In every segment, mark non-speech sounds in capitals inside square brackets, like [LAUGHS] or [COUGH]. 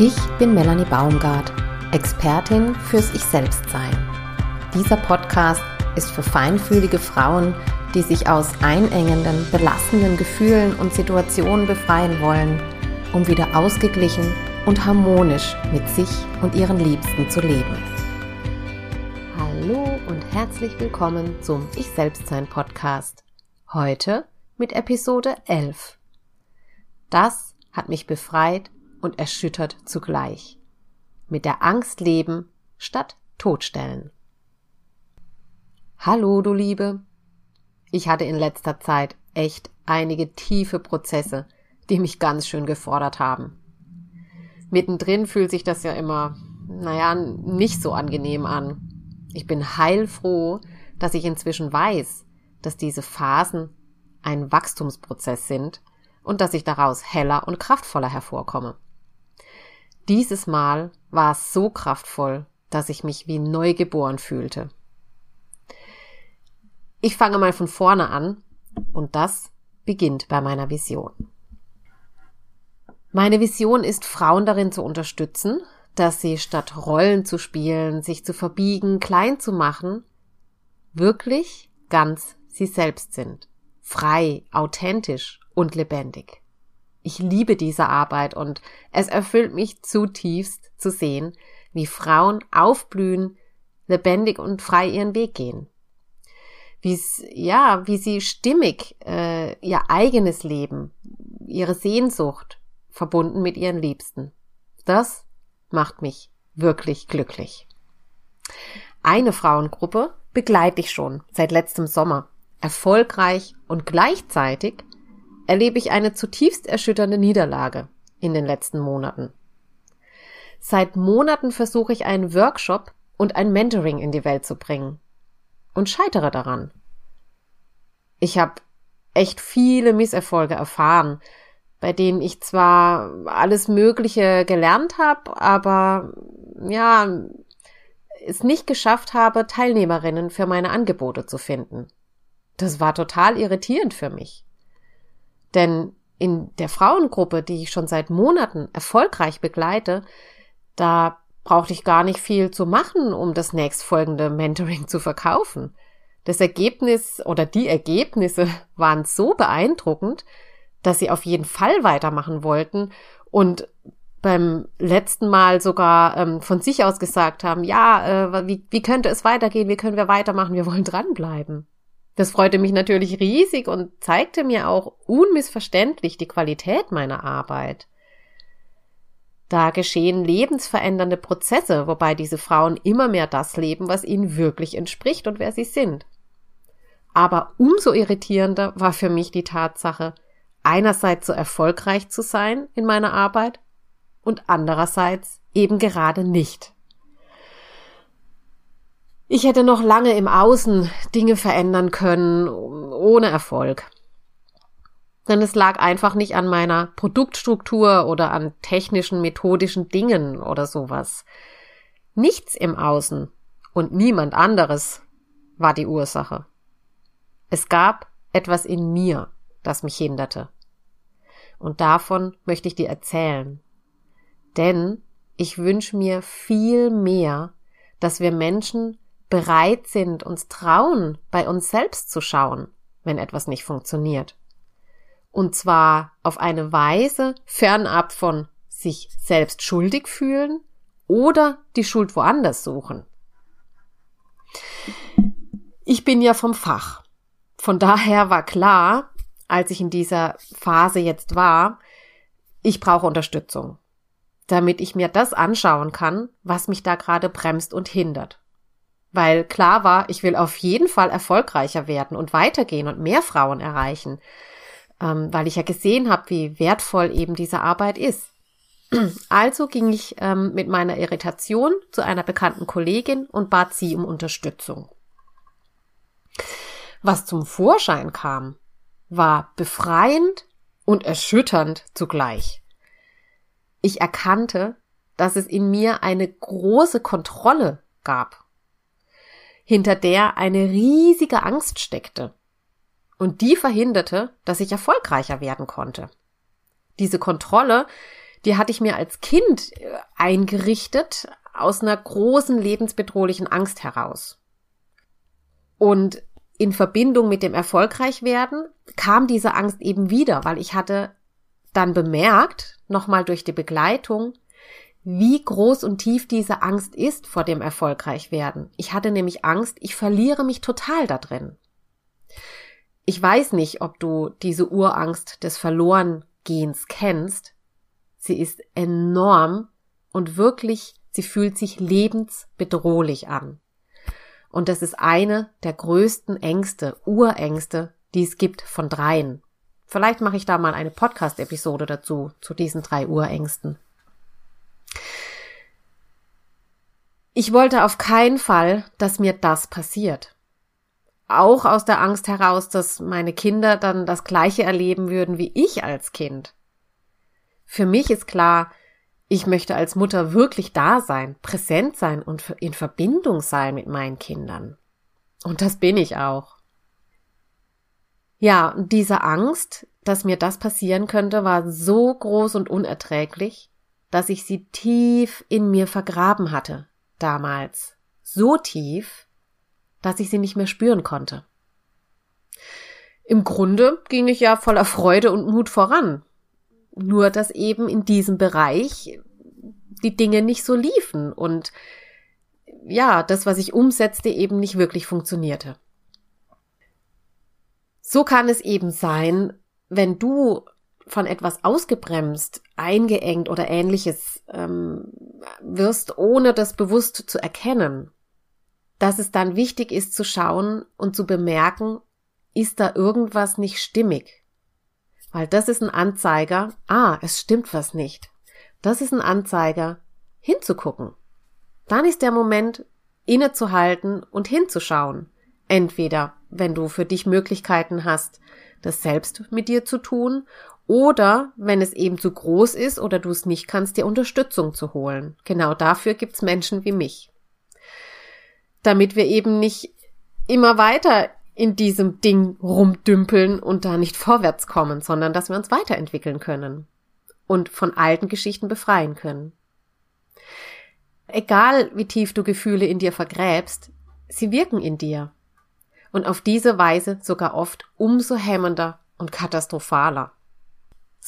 Ich bin Melanie Baumgart, Expertin fürs Ich-Selbst-Sein. Dieser Podcast ist für feinfühlige Frauen, die sich aus einengenden, belastenden Gefühlen und Situationen befreien wollen, um wieder ausgeglichen und harmonisch mit sich und ihren Liebsten zu leben. Hallo und herzlich willkommen zum Ich-Selbst-Sein Podcast. Heute mit Episode 11. Das hat mich befreit und erschüttert zugleich. Mit der Angst leben statt totstellen. Hallo, du Liebe. Ich hatte in letzter Zeit echt einige tiefe Prozesse, die mich ganz schön gefordert haben. Mittendrin fühlt sich das ja immer, naja, nicht so angenehm an. Ich bin heilfroh, dass ich inzwischen weiß, dass diese Phasen ein Wachstumsprozess sind und dass ich daraus heller und kraftvoller hervorkomme. Dieses Mal war es so kraftvoll, dass ich mich wie neugeboren fühlte. Ich fange mal von vorne an und das beginnt bei meiner Vision. Meine Vision ist, Frauen darin zu unterstützen, dass sie statt Rollen zu spielen, sich zu verbiegen, klein zu machen, wirklich ganz sie selbst sind. Frei, authentisch und lebendig. Ich liebe diese Arbeit und es erfüllt mich zutiefst zu sehen, wie Frauen aufblühen, lebendig und frei ihren Weg gehen. Wie ja, wie sie stimmig äh, ihr eigenes Leben, ihre Sehnsucht verbunden mit ihren Liebsten. Das macht mich wirklich glücklich. Eine Frauengruppe begleite ich schon seit letztem Sommer, erfolgreich und gleichzeitig erlebe ich eine zutiefst erschütternde Niederlage in den letzten Monaten. Seit Monaten versuche ich einen Workshop und ein Mentoring in die Welt zu bringen und scheitere daran. Ich habe echt viele Misserfolge erfahren, bei denen ich zwar alles Mögliche gelernt habe, aber ja, es nicht geschafft habe, Teilnehmerinnen für meine Angebote zu finden. Das war total irritierend für mich. Denn in der Frauengruppe, die ich schon seit Monaten erfolgreich begleite, da brauchte ich gar nicht viel zu machen, um das nächstfolgende Mentoring zu verkaufen. Das Ergebnis oder die Ergebnisse [LAUGHS] waren so beeindruckend, dass sie auf jeden Fall weitermachen wollten und beim letzten Mal sogar ähm, von sich aus gesagt haben, ja, äh, wie, wie könnte es weitergehen, wie können wir weitermachen, wir wollen dranbleiben. Das freute mich natürlich riesig und zeigte mir auch unmissverständlich die Qualität meiner Arbeit. Da geschehen lebensverändernde Prozesse, wobei diese Frauen immer mehr das leben, was ihnen wirklich entspricht und wer sie sind. Aber umso irritierender war für mich die Tatsache, einerseits so erfolgreich zu sein in meiner Arbeit und andererseits eben gerade nicht. Ich hätte noch lange im Außen Dinge verändern können, ohne Erfolg. Denn es lag einfach nicht an meiner Produktstruktur oder an technischen, methodischen Dingen oder sowas. Nichts im Außen und niemand anderes war die Ursache. Es gab etwas in mir, das mich hinderte. Und davon möchte ich dir erzählen. Denn ich wünsche mir viel mehr, dass wir Menschen bereit sind, uns trauen, bei uns selbst zu schauen, wenn etwas nicht funktioniert. Und zwar auf eine Weise fernab von sich selbst schuldig fühlen oder die Schuld woanders suchen. Ich bin ja vom Fach. Von daher war klar, als ich in dieser Phase jetzt war, ich brauche Unterstützung, damit ich mir das anschauen kann, was mich da gerade bremst und hindert weil klar war, ich will auf jeden Fall erfolgreicher werden und weitergehen und mehr Frauen erreichen, ähm, weil ich ja gesehen habe, wie wertvoll eben diese Arbeit ist. Also ging ich ähm, mit meiner Irritation zu einer bekannten Kollegin und bat sie um Unterstützung. Was zum Vorschein kam, war befreiend und erschütternd zugleich. Ich erkannte, dass es in mir eine große Kontrolle gab hinter der eine riesige Angst steckte. Und die verhinderte, dass ich erfolgreicher werden konnte. Diese Kontrolle, die hatte ich mir als Kind äh, eingerichtet aus einer großen lebensbedrohlichen Angst heraus. Und in Verbindung mit dem Erfolgreichwerden kam diese Angst eben wieder, weil ich hatte dann bemerkt, nochmal durch die Begleitung, wie groß und tief diese Angst ist vor dem Erfolgreichwerden. Ich hatte nämlich Angst, ich verliere mich total da drin. Ich weiß nicht, ob du diese Urangst des Verlorengehens kennst. Sie ist enorm und wirklich, sie fühlt sich lebensbedrohlich an. Und das ist eine der größten Ängste, Urängste, die es gibt von dreien. Vielleicht mache ich da mal eine Podcast-Episode dazu, zu diesen drei Urängsten. Ich wollte auf keinen Fall, dass mir das passiert auch aus der Angst heraus, dass meine Kinder dann das Gleiche erleben würden wie ich als Kind. Für mich ist klar, ich möchte als Mutter wirklich da sein, präsent sein und in Verbindung sein mit meinen Kindern. Und das bin ich auch. Ja, diese Angst, dass mir das passieren könnte, war so groß und unerträglich, dass ich sie tief in mir vergraben hatte, damals. So tief, dass ich sie nicht mehr spüren konnte. Im Grunde ging ich ja voller Freude und Mut voran. Nur dass eben in diesem Bereich die Dinge nicht so liefen und ja, das, was ich umsetzte, eben nicht wirklich funktionierte. So kann es eben sein, wenn du von etwas ausgebremst, eingeengt oder ähnliches ähm, wirst, ohne das bewusst zu erkennen, dass es dann wichtig ist zu schauen und zu bemerken, ist da irgendwas nicht stimmig? Weil das ist ein Anzeiger, ah, es stimmt was nicht. Das ist ein Anzeiger, hinzugucken. Dann ist der Moment, innezuhalten und hinzuschauen. Entweder, wenn du für dich Möglichkeiten hast, das selbst mit dir zu tun, oder wenn es eben zu groß ist oder du es nicht kannst, dir Unterstützung zu holen. Genau dafür gibt's Menschen wie mich damit wir eben nicht immer weiter in diesem Ding rumdümpeln und da nicht vorwärts kommen, sondern dass wir uns weiterentwickeln können und von alten Geschichten befreien können. Egal wie tief du Gefühle in dir vergräbst, sie wirken in dir und auf diese Weise sogar oft umso hemmender und katastrophaler.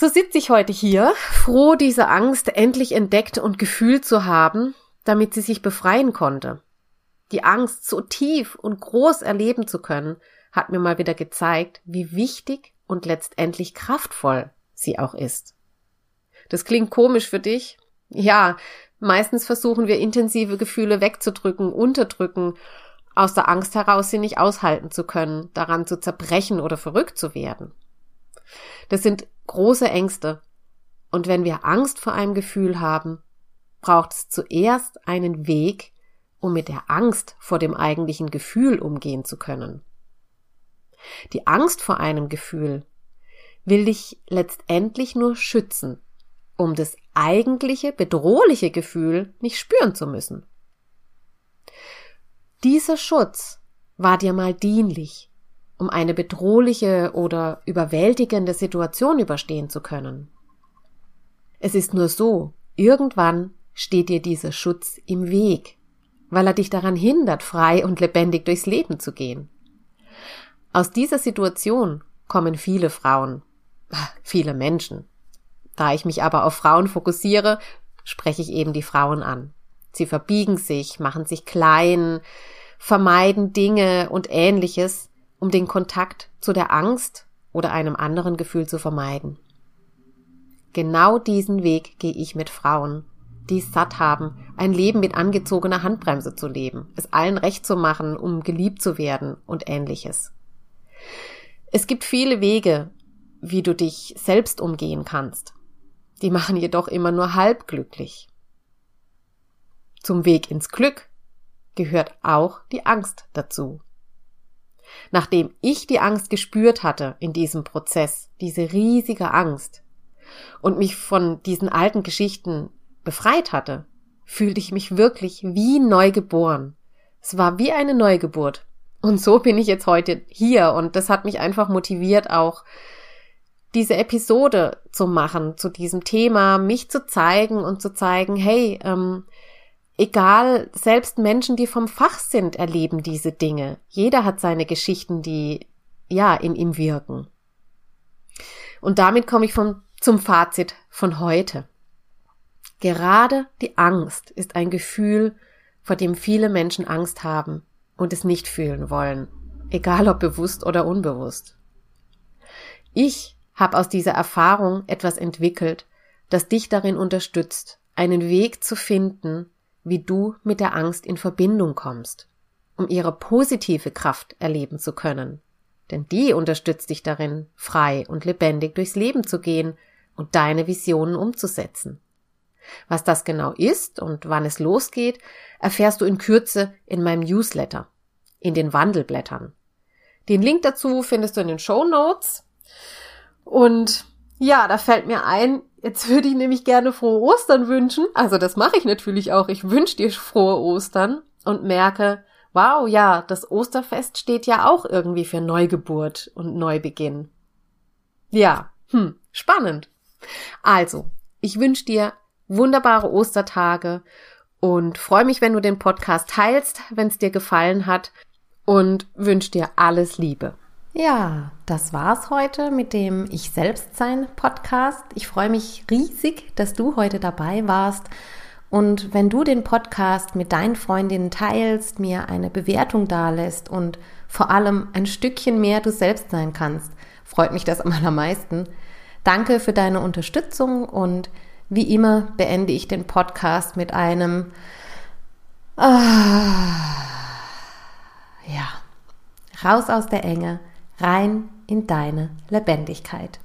So sitze ich heute hier, froh, diese Angst endlich entdeckt und gefühlt zu haben, damit sie sich befreien konnte. Die Angst, so tief und groß erleben zu können, hat mir mal wieder gezeigt, wie wichtig und letztendlich kraftvoll sie auch ist. Das klingt komisch für dich? Ja, meistens versuchen wir intensive Gefühle wegzudrücken, unterdrücken, aus der Angst heraus sie nicht aushalten zu können, daran zu zerbrechen oder verrückt zu werden. Das sind große Ängste. Und wenn wir Angst vor einem Gefühl haben, braucht es zuerst einen Weg, um mit der Angst vor dem eigentlichen Gefühl umgehen zu können. Die Angst vor einem Gefühl will dich letztendlich nur schützen, um das eigentliche bedrohliche Gefühl nicht spüren zu müssen. Dieser Schutz war dir mal dienlich, um eine bedrohliche oder überwältigende Situation überstehen zu können. Es ist nur so, irgendwann steht dir dieser Schutz im Weg weil er dich daran hindert, frei und lebendig durchs Leben zu gehen. Aus dieser Situation kommen viele Frauen, viele Menschen. Da ich mich aber auf Frauen fokussiere, spreche ich eben die Frauen an. Sie verbiegen sich, machen sich klein, vermeiden Dinge und ähnliches, um den Kontakt zu der Angst oder einem anderen Gefühl zu vermeiden. Genau diesen Weg gehe ich mit Frauen, die es satt haben, ein Leben mit angezogener Handbremse zu leben, es allen recht zu machen, um geliebt zu werden und ähnliches. Es gibt viele Wege, wie du dich selbst umgehen kannst. Die machen jedoch immer nur halb glücklich. Zum Weg ins Glück gehört auch die Angst dazu. Nachdem ich die Angst gespürt hatte in diesem Prozess, diese riesige Angst, und mich von diesen alten Geschichten befreit hatte, fühlte ich mich wirklich wie neu geboren. Es war wie eine Neugeburt. Und so bin ich jetzt heute hier und das hat mich einfach motiviert, auch diese Episode zu machen zu diesem Thema, mich zu zeigen und zu zeigen, hey, ähm, egal, selbst Menschen, die vom Fach sind, erleben diese Dinge. Jeder hat seine Geschichten, die ja in ihm wirken. Und damit komme ich vom, zum Fazit von heute. Gerade die Angst ist ein Gefühl, vor dem viele Menschen Angst haben und es nicht fühlen wollen, egal ob bewusst oder unbewusst. Ich habe aus dieser Erfahrung etwas entwickelt, das dich darin unterstützt, einen Weg zu finden, wie du mit der Angst in Verbindung kommst, um ihre positive Kraft erleben zu können. Denn die unterstützt dich darin, frei und lebendig durchs Leben zu gehen und deine Visionen umzusetzen. Was das genau ist und wann es losgeht, erfährst du in Kürze in meinem Newsletter, in den Wandelblättern. Den Link dazu findest du in den Show Notes. Und ja, da fällt mir ein, jetzt würde ich nämlich gerne frohe Ostern wünschen. Also das mache ich natürlich auch. Ich wünsche dir frohe Ostern und merke, wow, ja, das Osterfest steht ja auch irgendwie für Neugeburt und Neubeginn. Ja, hm, spannend. Also, ich wünsche dir wunderbare Ostertage und freue mich, wenn du den Podcast teilst, wenn es dir gefallen hat und wünsche dir alles Liebe. Ja, das war's heute mit dem Ich Selbstsein Podcast. Ich freue mich riesig, dass du heute dabei warst. Und wenn du den Podcast mit deinen Freundinnen teilst, mir eine Bewertung dalässt und vor allem ein Stückchen mehr du selbst sein kannst, freut mich das am allermeisten. Danke für deine Unterstützung und wie immer beende ich den Podcast mit einem ah, ja, raus aus der Enge rein in deine Lebendigkeit.